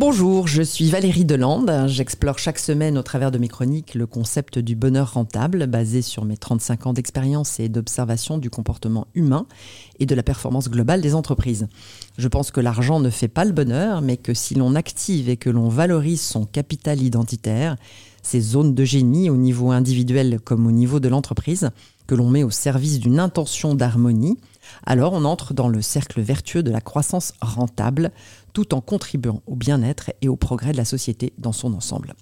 Bonjour, je suis Valérie Delande. J'explore chaque semaine au travers de mes chroniques le concept du bonheur rentable basé sur mes 35 ans d'expérience et d'observation du comportement humain et de la performance globale des entreprises. Je pense que l'argent ne fait pas le bonheur, mais que si l'on active et que l'on valorise son capital identitaire, ses zones de génie au niveau individuel comme au niveau de l'entreprise, que l'on met au service d'une intention d'harmonie, alors on entre dans le cercle vertueux de la croissance rentable, tout en contribuant au bien-être et au progrès de la société dans son ensemble.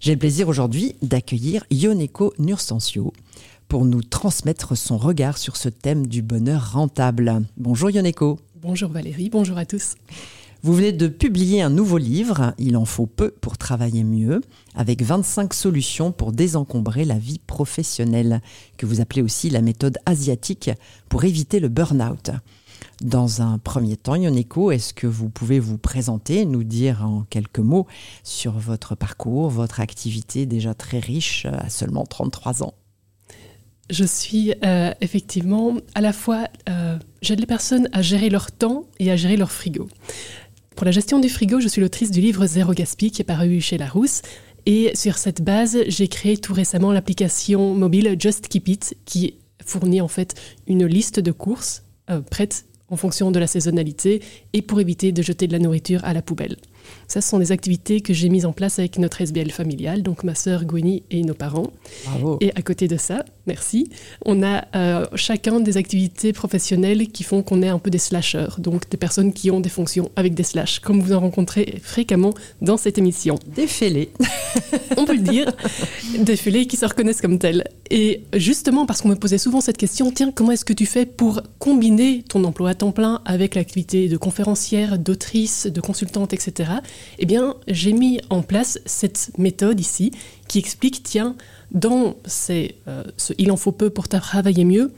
J'ai le plaisir aujourd'hui d'accueillir Yoneko Nurstensio pour nous transmettre son regard sur ce thème du bonheur rentable. Bonjour Yoneko. Bonjour Valérie, bonjour à tous. Vous venez de publier un nouveau livre, Il en faut peu pour travailler mieux, avec 25 solutions pour désencombrer la vie professionnelle, que vous appelez aussi la méthode asiatique pour éviter le burn-out. Dans un premier temps, Yoneko, est-ce que vous pouvez vous présenter, nous dire en quelques mots sur votre parcours, votre activité déjà très riche à seulement 33 ans? Je suis euh, effectivement à la fois, euh, j'aide les personnes à gérer leur temps et à gérer leur frigo. Pour la gestion du frigo, je suis l'autrice du livre Zéro Gaspi qui est paru chez Larousse. Et sur cette base, j'ai créé tout récemment l'application mobile Just Keep It qui fournit en fait une liste de courses euh, prêtes en fonction de la saisonnalité et pour éviter de jeter de la nourriture à la poubelle. Ça, ce sont des activités que j'ai mises en place avec notre SBL familial, donc ma sœur Gwenny et nos parents. Bravo. Et à côté de ça, merci, on a euh, chacun des activités professionnelles qui font qu'on est un peu des slashers, donc des personnes qui ont des fonctions avec des slash, comme vous en rencontrez fréquemment dans cette émission. Des fêlés. on peut le dire, des fêlés qui se reconnaissent comme tels. Et justement, parce qu'on me posait souvent cette question, tiens, comment est-ce que tu fais pour combiner ton emploi à temps plein avec l'activité de conférencière, d'autrice, de consultante, etc eh bien, j'ai mis en place cette méthode ici qui explique, tiens, dans euh, ce Il en faut peu pour travailler mieux,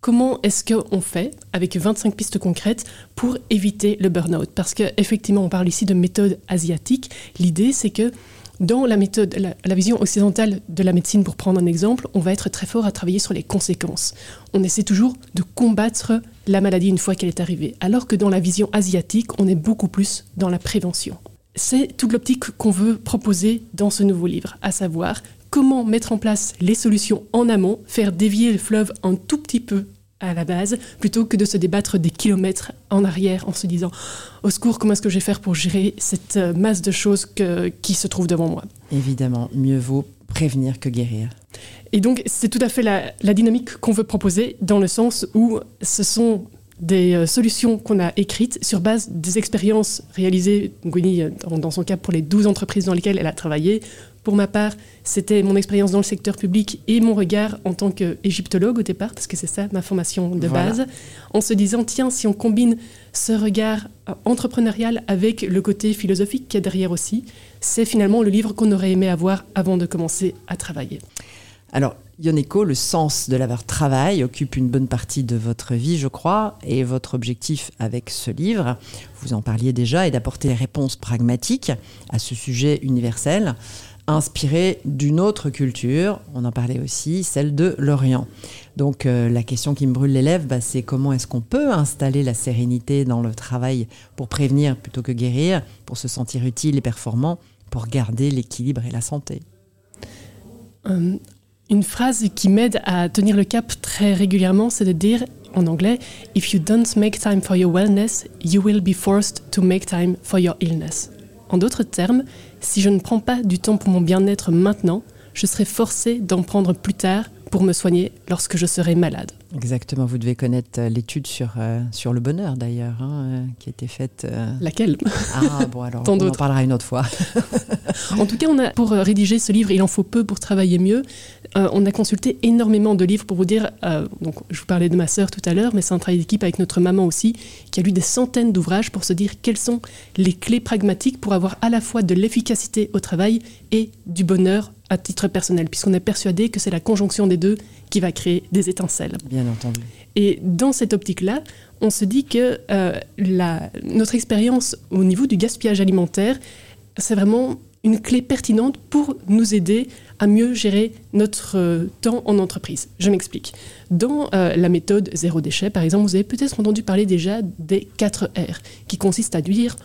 comment est-ce qu'on fait avec 25 pistes concrètes pour éviter le burn-out? Parce qu'effectivement, on parle ici de méthode asiatique. L'idée, c'est que dans la méthode, la, vision occidentale de la médecine, pour prendre un exemple, on va être très fort à travailler sur les conséquences. On essaie toujours de combattre la maladie une fois qu'elle est arrivée, alors que dans la vision asiatique, on est beaucoup plus dans la prévention. C'est toute l'optique qu'on veut proposer dans ce nouveau livre, à savoir comment mettre en place les solutions en amont, faire dévier le fleuve un tout petit peu à la base, plutôt que de se débattre des kilomètres en arrière en se disant au secours, comment est-ce que je vais faire pour gérer cette euh, masse de choses qui se trouve devant moi? Évidemment, mieux vaut prévenir que guérir. Et donc, c'est tout à fait la, la dynamique qu'on veut proposer, dans le sens où ce sont des euh, solutions qu'on a écrites sur base des expériences réalisées, Gwynny, euh, dans son cas, pour les 12 entreprises dans lesquelles elle a travaillé. Pour ma part, c'était mon expérience dans le secteur public et mon regard en tant qu'égyptologue au départ, parce que c'est ça ma formation de base, en se disant, tiens, si on combine ce regard euh, entrepreneurial avec le côté philosophique qui est derrière aussi, c'est finalement le livre qu'on aurait aimé avoir avant de commencer à travailler. Alors, Yoneko, le sens de leur travail occupe une bonne partie de votre vie, je crois, et votre objectif avec ce livre, vous en parliez déjà, est d'apporter des réponses pragmatiques à ce sujet universel, inspiré d'une autre culture, on en parlait aussi, celle de l'Orient. Donc euh, la question qui me brûle les lèvres, bah, c'est comment est-ce qu'on peut installer la sérénité dans le travail pour prévenir plutôt que guérir, pour se sentir utile et performant, pour garder l'équilibre et la santé? Euh, une phrase qui m'aide à tenir le cap très régulièrement, c'est de dire en anglais If you don't make time for your wellness, you will be forced to make time for your illness. En d'autres termes, si je ne prends pas du temps pour mon bien-être maintenant, je serai forcé d'en prendre plus tard pour me soigner lorsque je serai malade. Exactement, vous devez connaître euh, l'étude sur, euh, sur le bonheur d'ailleurs, hein, euh, qui a été faite. Laquelle? Ah bon, alors on en parlera une autre fois. en tout cas, on a, pour rédiger ce livre, il en faut peu pour travailler mieux. on a consulté énormément de livres pour vous dire. donc, je vous parlais de ma sœur tout à l'heure, mais c'est un travail d'équipe avec notre maman aussi, qui a lu des centaines d'ouvrages pour se dire quelles sont les clés pragmatiques pour avoir à la fois de l'efficacité au travail et du bonheur à titre personnel, puisqu'on est persuadé que c'est la conjonction des deux qui va créer des étincelles. Bien entendu. Et dans cette optique-là, on se dit que euh, la, notre expérience au niveau du gaspillage alimentaire, c'est vraiment une clé pertinente pour nous aider à mieux gérer notre euh, temps en entreprise. Je m'explique. Dans euh, la méthode zéro déchet, par exemple, vous avez peut-être entendu parler déjà des 4 R, qui consistent à dire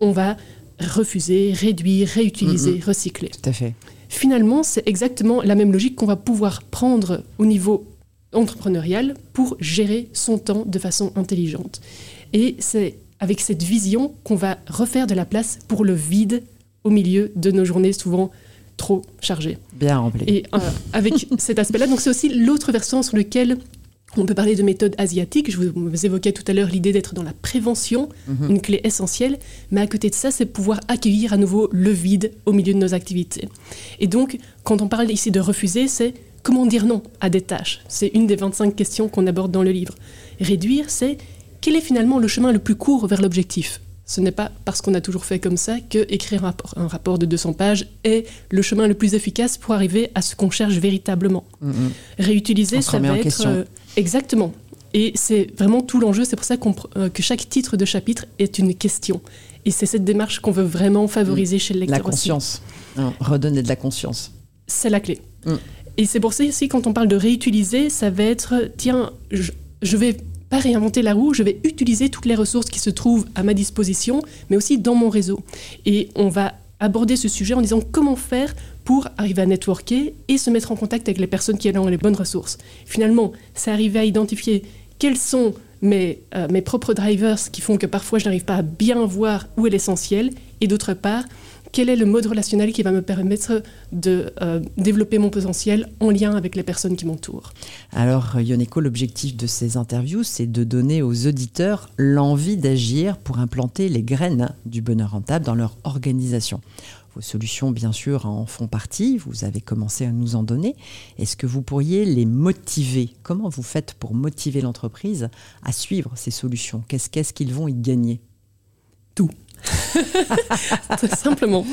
on va refuser, réduire, réutiliser, recycler. Tout à fait. Finalement, c'est exactement la même logique qu'on va pouvoir prendre au niveau entrepreneurial pour gérer son temps de façon intelligente. Et c'est avec cette vision qu'on va refaire de la place pour le vide au milieu de nos journées souvent trop chargées. Bien rempli. Et euh, avec cet aspect-là, donc c'est aussi l'autre versant sur lequel on peut parler de méthode asiatique. Je vous, vous évoquais tout à l'heure l'idée d'être dans la prévention, Mhm. une clé essentielle. Mais à côté de ça, c'est pouvoir accueillir à nouveau le vide au milieu de nos activités. Et donc, quand on parle ici de refuser, c'est comment dire non à des tâches. C'est une des 25 questions qu'on aborde dans le livre. Réduire, c'est quel est finalement le chemin le plus court vers l'objectif? Ce n'est pas parce qu'on a toujours fait comme ça que écrire un rapport, un rapport de 200 pages est le chemin le plus efficace pour arriver à ce qu'on cherche véritablement. Mhm. Réutiliser, On se ça va être euh, exactement. Et c'est vraiment tout l'enjeu. C'est pour ça euh, que chaque titre de chapitre est une question. Et c'est cette démarche qu'on veut vraiment favoriser chez le lecteur La conscience. Hein, redonner de la conscience. C'est la clé. Mm. Et c'est pour ça aussi, quand on parle de réutiliser, ça va être, tiens, je, je vais pas réinventer la roue, je vais utiliser toutes les ressources qui se trouvent à ma disposition, mais aussi dans mon réseau. Et on va aborder ce sujet en disant comment faire pour arriver à networker et se mettre en contact avec les personnes qui ont les bonnes ressources. Finalement, c'est arriver à identifier quels sont euh, mes propres drivers qui font que parfois je n'arrive pas à bien voir où est l'essentiel, et d'autre part, quel est le mode relationnel qui va me permettre de euh, développer mon potentiel en lien avec les personnes qui m'entourent. Alors, Yoneko, l'objectif de ces interviews, c'est de donner aux auditeurs l'envie d'agir pour implanter les graines du bonheur rentable dans leur organisation. Vos solutions, bien sûr, en font partie. Vous avez commencé à nous en donner. Est-ce que vous pourriez les motiver? Comment vous faites pour motiver l'entreprise à suivre ces solutions? Qu'est-ce qu'ils vont y gagner? Très simplement.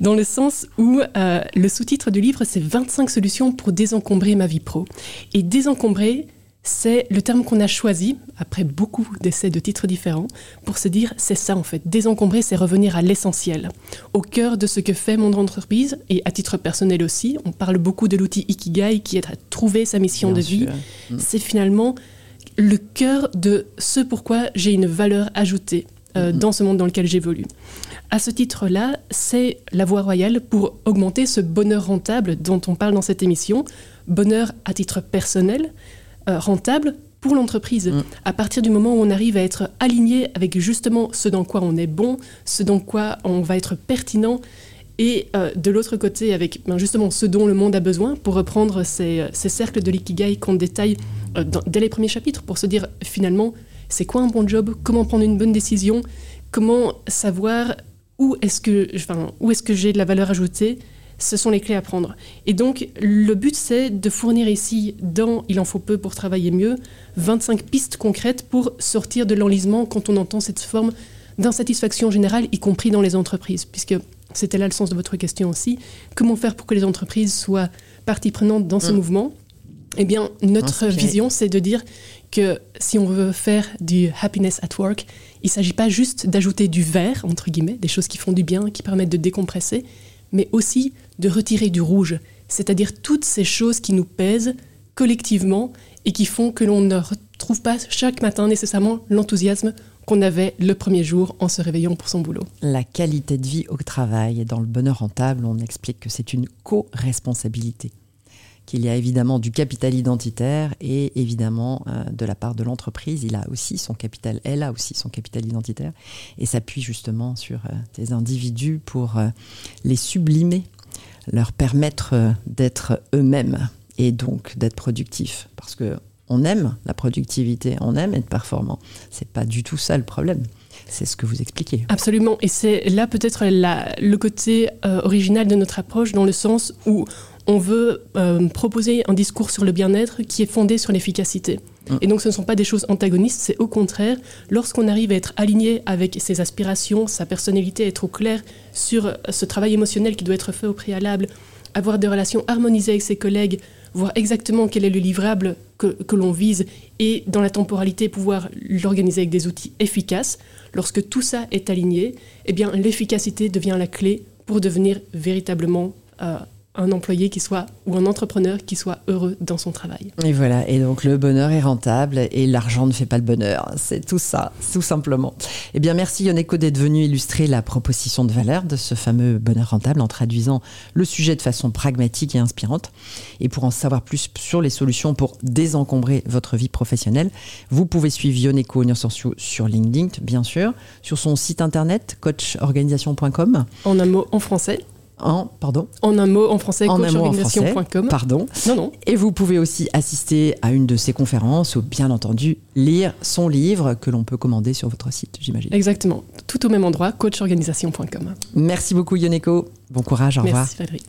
Dans le sens où euh, le sous-titre du livre, c'est 25 solutions pour désencombrer ma vie pro. Et désencombrer, c'est le terme qu'on a choisi, après beaucoup d'essais de titres différents, pour se dire, c'est ça en fait. Désencombrer, c'est revenir à l'essentiel, au cœur de ce que fait mon entreprise, et à titre personnel aussi. On parle beaucoup de l'outil Ikigai, qui est à trouver sa mission Bien de vie. Mm. C'est finalement le cœur de ce pourquoi j'ai une valeur ajoutée euh, Mhm. dans ce monde dans lequel j'évolue. À ce titre-là, c'est la voie royale pour augmenter ce bonheur rentable dont on parle dans cette émission. Bonheur à titre personnel, euh, rentable pour l'entreprise. Mm. À partir du moment où on arrive à être aligné avec justement ce dans quoi on est bon, ce dans quoi on va être pertinent, et euh, de l'autre côté avec ben, justement ce dont le monde a besoin, pour reprendre ces, ces cercles de l'ikigai qu'on détaille euh, dans- dès les premiers chapitres, pour se dire finalement c'est quoi un bon job, comment prendre une bonne décision, comment savoir où est-ce que, enfin, où est-ce que j'ai de la valeur ajoutée, ce sont les clés à prendre. Et donc, le but, c'est de fournir ici, dans Il en faut peu pour travailler mieux, 25 pistes concrètes pour sortir de l'enlisement quand on entend cette forme d'insatisfaction générale, y compris dans les entreprises, puisque c'était là le sens de votre question aussi. Comment faire pour que les entreprises soient partie prenante dans ce Mm. mouvement? Eh bien, notre Inspiré. vision, c'est de dire que si on veut faire du happiness at work, il ne s'agit pas juste d'ajouter du vert, entre guillemets, des choses qui font du bien, qui permettent de décompresser, mais aussi de retirer du rouge, c'est-à-dire toutes ces choses qui nous pèsent collectivement et qui font que l'on ne retrouve pas chaque matin nécessairement l'enthousiasme qu'on avait le premier jour en se réveillant pour son boulot. La qualité de vie au travail et dans le bonheur rentable, on explique que c'est une co-responsabilité. Qu'il y a évidemment du capital identitaire et évidemment euh, de la part de l'entreprise, il a aussi son capital, elle a aussi son capital identitaire et s'appuie justement sur euh, des individus pour euh, les sublimer, leur permettre d'être eux-mêmes et donc d'être productifs. Parce que on aime la productivité, on aime être performant. C'est pas du tout ça le problème. C'est ce que vous expliquez. Absolument, et c'est là peut-être le côté original de notre approche dans le sens où on veut euh, proposer un discours sur le bien-être qui est fondé sur l'efficacité. Mm. Et donc ce ne sont pas des choses antagonistes, c'est au contraire, lorsqu'on arrive à être aligné avec ses aspirations, sa personnalité, être au clair sur ce travail émotionnel qui doit être fait au préalable, avoir des relations harmonisées avec ses collègues, voir exactement quel est le livrable que, que l'on vise et dans la temporalité pouvoir l'organiser avec des outils efficaces. Lorsque tout ça est aligné, eh bien l'efficacité devient la clé pour devenir véritablement euh, un employé qui soit ou un entrepreneur qui soit heureux dans son travail. Et voilà, et donc le bonheur est rentable et l'argent ne fait pas le bonheur. C'est tout ça, tout simplement. Eh bien, merci Yoneko d'être venu illustrer la proposition de valeur de ce fameux bonheur rentable en traduisant le sujet de façon pragmatique et inspirante. Et pour en savoir plus sur les solutions pour désencombrer votre vie professionnelle, vous pouvez suivre Yoneko Onursensio sur LinkedIn, bien sûr, sur son site internet coachorganisation.com. En un mot en français en, pardon En un mot en français, coachorganisation.com. Pardon. Non, non. Et vous pouvez aussi assister à une de ses conférences ou bien entendu lire son livre que l'on peut commander sur votre site, j'imagine. Exactement. Tout au même endroit, coachorganisation.com. Merci beaucoup Yoneko. Bon courage, au revoir. Merci Valérie.